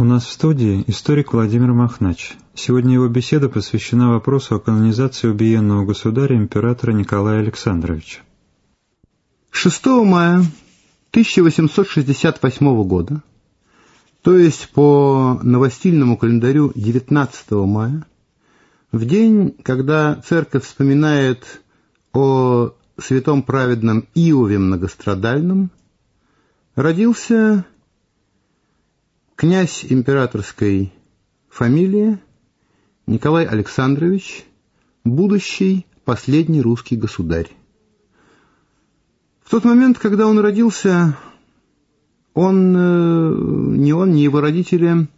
У нас в студии историк Владимир Махнач. Сегодня его беседа посвящена вопросу о канонизации убиенного государя императора Николая Александровича. 6 мая 1868 года, то есть по новостильному календарю 19 мая, в день, когда церковь вспоминает о святом праведном Иове многострадальном, родился князь императорской фамилии Николай Александрович, будущий последний русский государь. В тот момент, когда он родился, он, э, ни он, ни его родители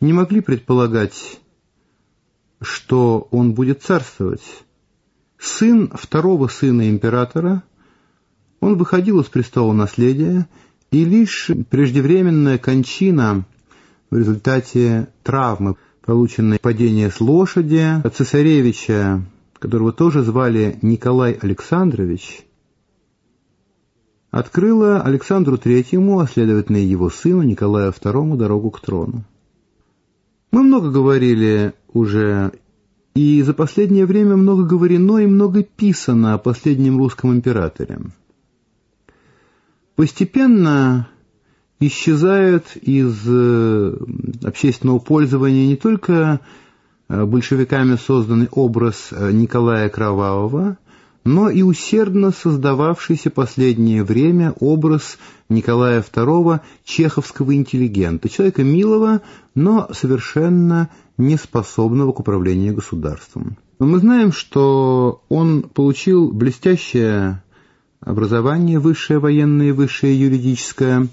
не могли предполагать, что он будет царствовать. Сын второго сына императора, он выходил из престола наследия, и лишь преждевременная кончина в результате травмы, полученной падения с лошади, цесаревича, которого тоже звали Николай Александрович, открыла Александру Третьему, а следовательно его сыну Николаю II, дорогу к трону. Мы много говорили уже, и за последнее время много говорено и много писано о последнем русском императоре. Постепенно исчезает из э, общественного пользования не только э, большевиками созданный образ э, Николая Кровавого, но и усердно создававшийся последнее время образ Николая II чеховского интеллигента, человека милого, но совершенно неспособного к управлению государством. Мы знаем, что он получил блестящее образование, высшее военное и высшее юридическое,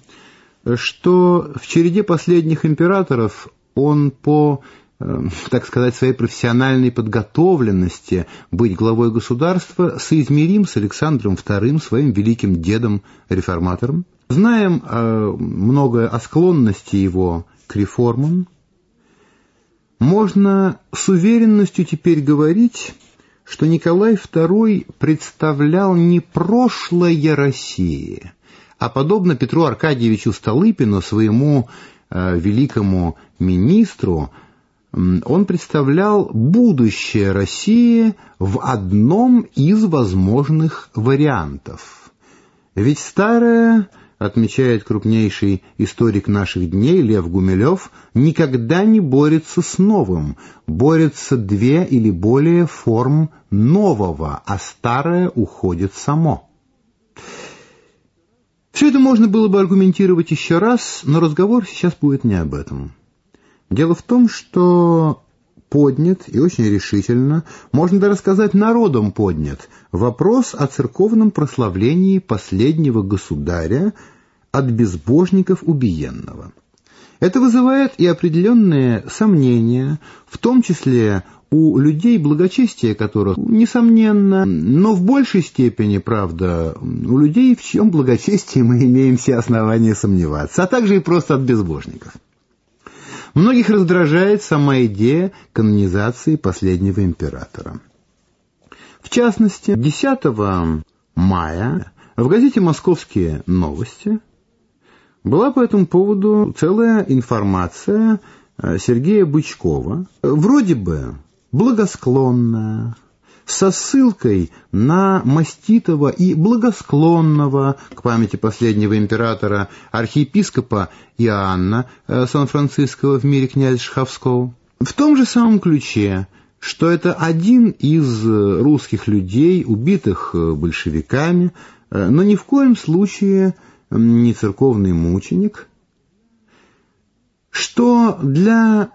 что в череде последних императоров он по Э, так сказать, своей профессиональной подготовленности быть главой государства соизмерим с Александром II, своим великим дедом-реформатором. Знаем э, многое о склонности его к реформам. Можно с уверенностью теперь говорить, что Николай II представлял не прошлое России, а, подобно Петру Аркадьевичу Столыпину, своему э, великому министру, он представлял будущее России в одном из возможных вариантов. Ведь старое, отмечает крупнейший историк наших дней Лев Гумилев, никогда не борется с новым, борются две или более форм нового, а старое уходит само. Все это можно было бы аргументировать еще раз, но разговор сейчас будет не об этом. Дело в том, что поднят и очень решительно, можно даже сказать народом поднят, вопрос о церковном прославлении последнего государя от безбожников убиенного. Это вызывает и определенные сомнения, в том числе у людей, благочестие которых, несомненно, но в большей степени, правда, у людей, в чьем благочестии мы имеем все основания сомневаться, а также и просто от безбожников. Многих раздражает сама идея канонизации последнего императора. В частности, 10 мая в газете «Московские новости» была по этому поводу целая информация э, Сергея Бычкова, вроде бы благосклонная, со ссылкой на маститого и благосклонного к памяти последнего императора архиепископа Иоанна э, Сан-Франциского в мире князя Шаховского. В том же самом ключе, что это один из русских людей, убитых э, большевиками, э, но ни в коем случае не церковный мученик, что для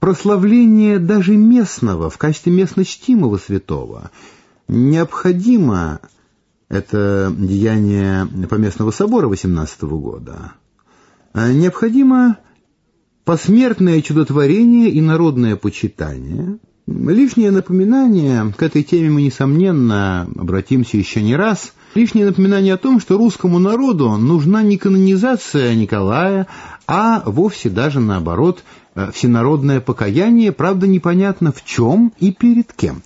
прославление даже местного, в качестве местно чтимого святого, необходимо это деяние Поместного собора 18 года, а необходимо посмертное чудотворение и народное почитание. Лишнее напоминание, к этой теме мы, несомненно, обратимся еще не раз, лишнее напоминание о том, что русскому народу нужна не канонизация Николая, а вовсе даже наоборот всенародное покаяние, правда, непонятно в чем и перед кем.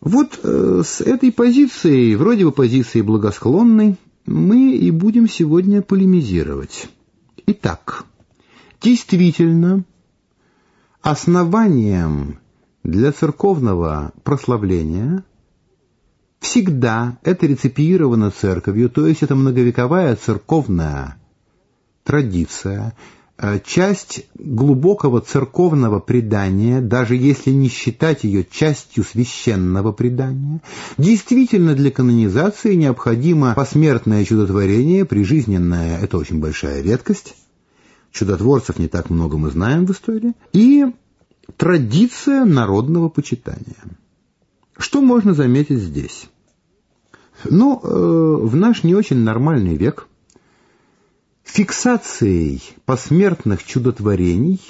Вот э, с этой позицией, вроде бы позиции благосклонной, мы и будем сегодня полемизировать. Итак, Действительно, основанием для церковного прославления всегда это реципиировано церковью, то есть это многовековая церковная традиция, э, часть глубокого церковного предания, даже если не считать ее частью священного предания. Действительно, для канонизации необходимо посмертное чудотворение, прижизненное – это очень большая редкость. Чудотворцев не так много мы знаем в истории. И традиция народного почитания. Что можно заметить здесь? Ну, э, в наш не очень нормальный век фиксацией посмертных чудотворений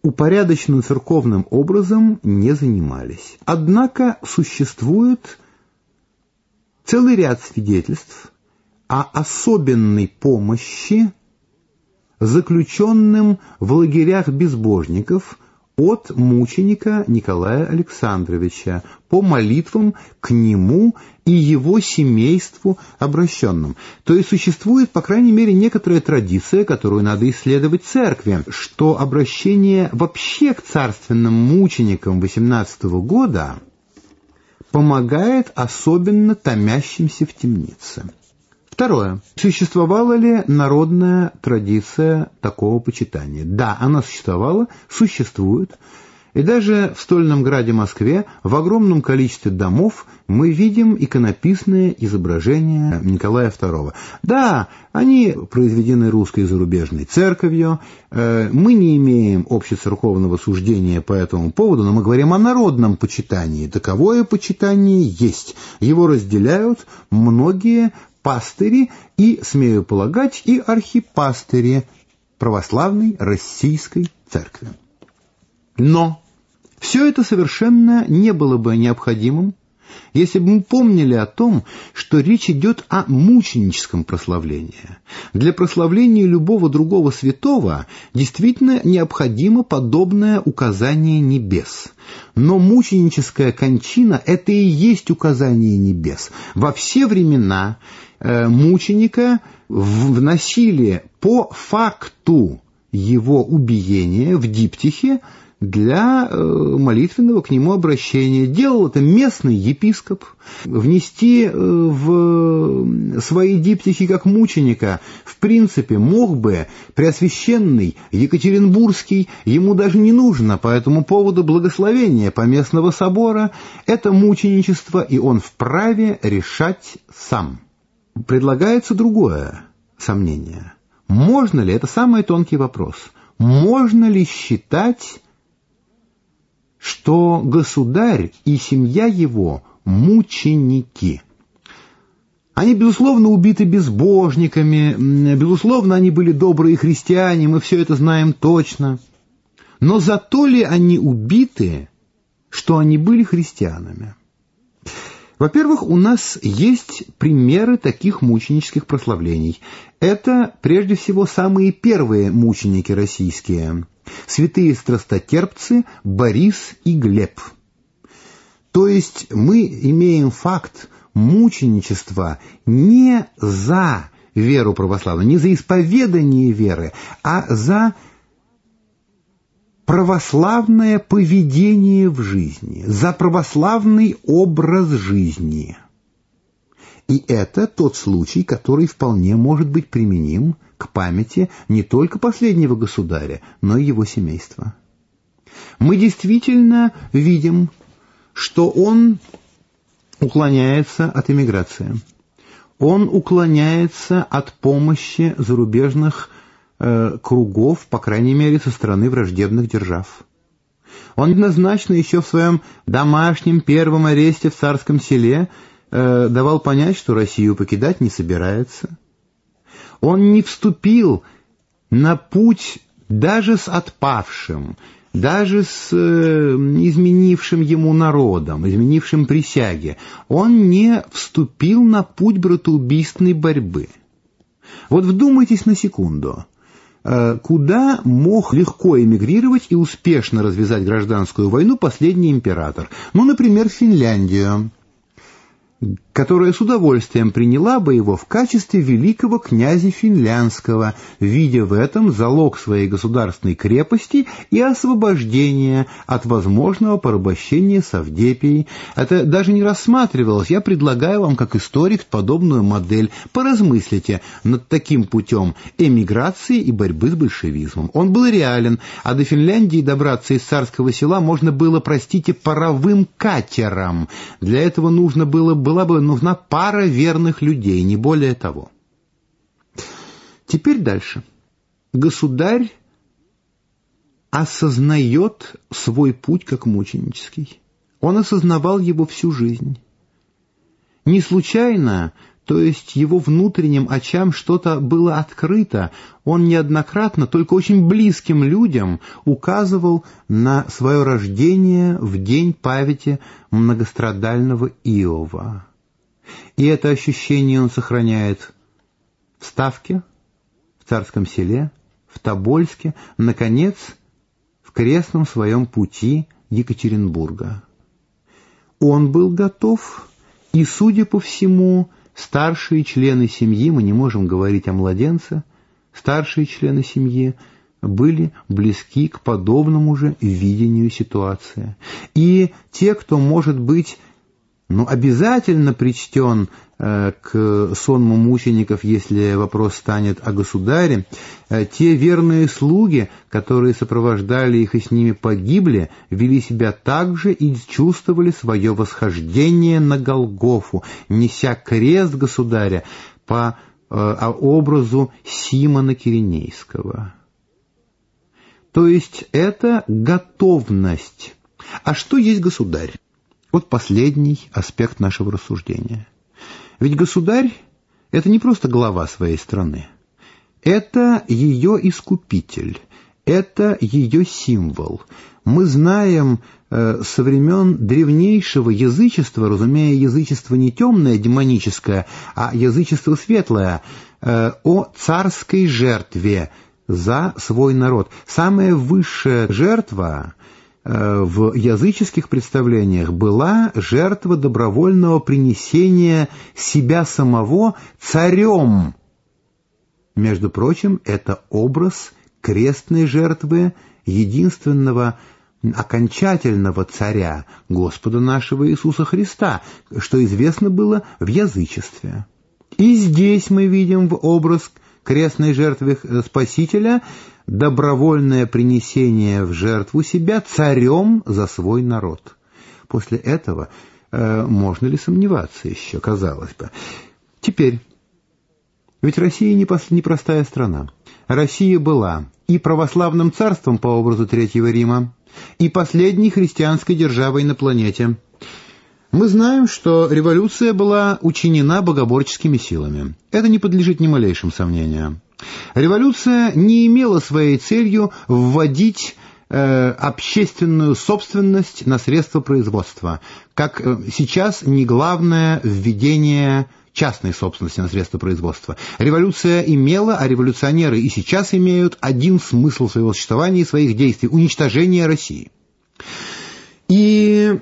упорядоченным церковным образом не занимались. Однако существует целый ряд свидетельств о особенной помощи заключенным в лагерях безбожников от мученика Николая Александровича по молитвам к нему и его семейству обращенным. То есть существует, по крайней мере, некоторая традиция, которую надо исследовать церкви, что обращение вообще к царственным мученикам XVIII года помогает особенно томящимся в темнице. Второе. Существовала ли народная традиция такого почитания? Да, она существовала, существует. И даже в стольном граде Москве в огромном количестве домов мы видим иконописные изображения Николая II. Да, они произведены русской и зарубежной церковью, э, мы не имеем общецерковного суждения по этому поводу, но мы говорим о народном почитании. Таковое почитание есть. Его разделяют многие пастыри и, смею полагать, и архипастыри православной российской церкви. Но все это совершенно не было бы необходимым, если бы мы помнили о том, что речь идет о мученическом прославлении. Для прославления любого другого святого действительно необходимо подобное указание небес. Но мученическая кончина – это и есть указание небес. Во все времена Э, мученика вносили по факту его убиения в диптихе для э, молитвенного к нему обращения. Делал это местный епископ. Внести э, в свои диптихи как мученика, в принципе, мог бы Преосвященный Екатеринбургский, ему даже не нужно по этому поводу благословения Поместного собора. Это мученичество, и он вправе решать сам предлагается другое сомнение. Можно ли, это самый тонкий вопрос, можно ли считать, что государь и семья его мученики? Они, безусловно, убиты безбожниками, безусловно, они были добрые христиане, мы все это знаем точно. Но зато ли они убиты, что они были христианами? Во-первых, у нас есть примеры таких мученических прославлений. Это, прежде всего, самые первые мученики российские. Святые страстотерпцы Борис и Глеб. То есть мы имеем факт мученичества не за веру православную, не за исповедание веры, а за православное поведение в жизни, за православный образ жизни. И это тот случай, который вполне может быть применим к памяти не только последнего государя, но и его семейства. Мы действительно видим, что он уклоняется от эмиграции. Он уклоняется от помощи зарубежных э, кругов, по крайней мере, со стороны враждебных держав. Он однозначно еще в своем домашнем первом аресте в царском селе э, давал понять, что Россию покидать не собирается. Он не вступил на путь даже с отпавшим, даже с э, изменившим ему народом, изменившим присяги. Он не вступил на путь братоубийственной борьбы. Вот вдумайтесь на секунду – куда мог легко эмигрировать и успешно развязать гражданскую войну последний император. Ну, например, Финляндию. Которая с удовольствием приняла бы его в качестве великого князя финляндского, видя в этом залог своей государственной крепости и освобождения от возможного порабощения Савдепией. Это даже не рассматривалось. Я предлагаю вам, как историк, подобную модель. Поразмыслите над таким путем эмиграции и борьбы с большевизмом. Он был реален, а до Финляндии добраться из царского села можно было, простите, паровым катером. Для этого нужно было была бы нужна пара верных людей, не более того. Теперь дальше. Государь осознает свой путь как мученический. Он осознавал его всю жизнь. Не случайно, то есть его внутренним очам что-то было открыто, он неоднократно, только очень близким людям, указывал на свое рождение в день памяти многострадального Иова. И это ощущение он сохраняет в Ставке, в Царском селе, в Тобольске, наконец, в крестном своем пути Екатеринбурга. Он был готов, и, судя по всему, старшие члены семьи, мы не можем говорить о младенце, старшие члены семьи были близки к подобному же видению ситуации. И те, кто, может быть, ну, обязательно причтен э, к сонму мучеников, если вопрос станет о государе, э, те верные слуги, которые сопровождали их и с ними погибли, вели себя так же и чувствовали свое восхождение на Голгофу, неся крест государя по э, образу Симона Киринейского. То есть это готовность. А что есть государь? Вот последний аспект нашего рассуждения. Ведь государь — это не просто глава своей страны. Это ее искупитель, это ее символ. Мы знаем э, со времен древнейшего язычества, разумея язычество не темное, демоническое, а язычество светлое, э, о царской жертве за свой народ. Самая высшая жертва в языческих представлениях была жертва добровольного принесения себя самого царем. Между прочим, это образ крестной жертвы единственного окончательного царя Господа нашего Иисуса Христа, что известно было в язычестве. И здесь мы видим в образ крестной жертвы Спасителя добровольное принесение в жертву себя царем за свой народ. После этого э, можно ли сомневаться еще, казалось бы. Теперь, ведь Россия не непростая страна. Россия была и православным царством по образу Третьего Рима, и последней христианской державой на планете. Мы знаем, что революция была учинена богоборческими силами. Это не подлежит ни малейшим сомнениям. Революция не имела своей целью вводить э, общественную собственность на средства производства, как э, сейчас не главное введение частной собственности на средства производства. Революция имела, а революционеры и сейчас имеют один смысл своего существования и своих действий – уничтожение России. И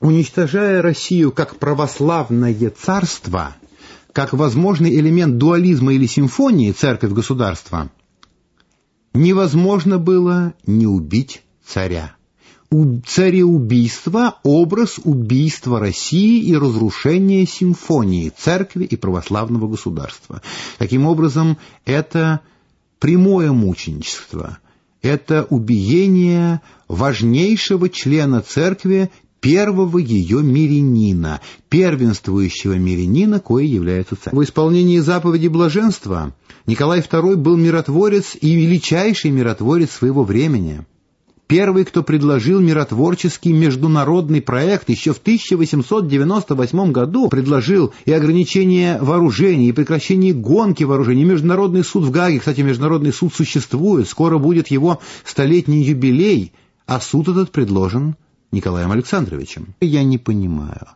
уничтожая Россию как православное царство – как возможный элемент дуализма или симфонии церковь-государство, невозможно было не убить царя. У цареубийство – образ убийства России и разрушения симфонии церкви и православного государства. Таким образом, это прямое мученичество, это убиение важнейшего члена церкви первого ее мирянина, первенствующего мирянина, кое является царь. В исполнении заповеди блаженства Николай II был миротворец и величайший миротворец своего времени. Первый, кто предложил миротворческий международный проект еще в 1898 году, предложил и ограничение вооружений, и прекращение гонки вооружений, Международный суд в Гаге, кстати, Международный суд существует, скоро будет его столетний юбилей, а суд этот предложен Николаем Александровичем. Я не понимаю,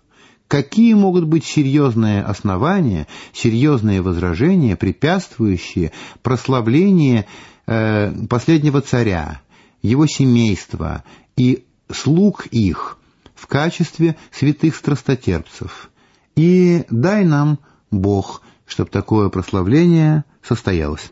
какие могут быть серьезные основания, серьезные возражения, препятствующие прославлению э, последнего царя, его семейства и слуг их в качестве святых страстотерпцев, И дай нам, Бог, чтобы такое прославление состоялось.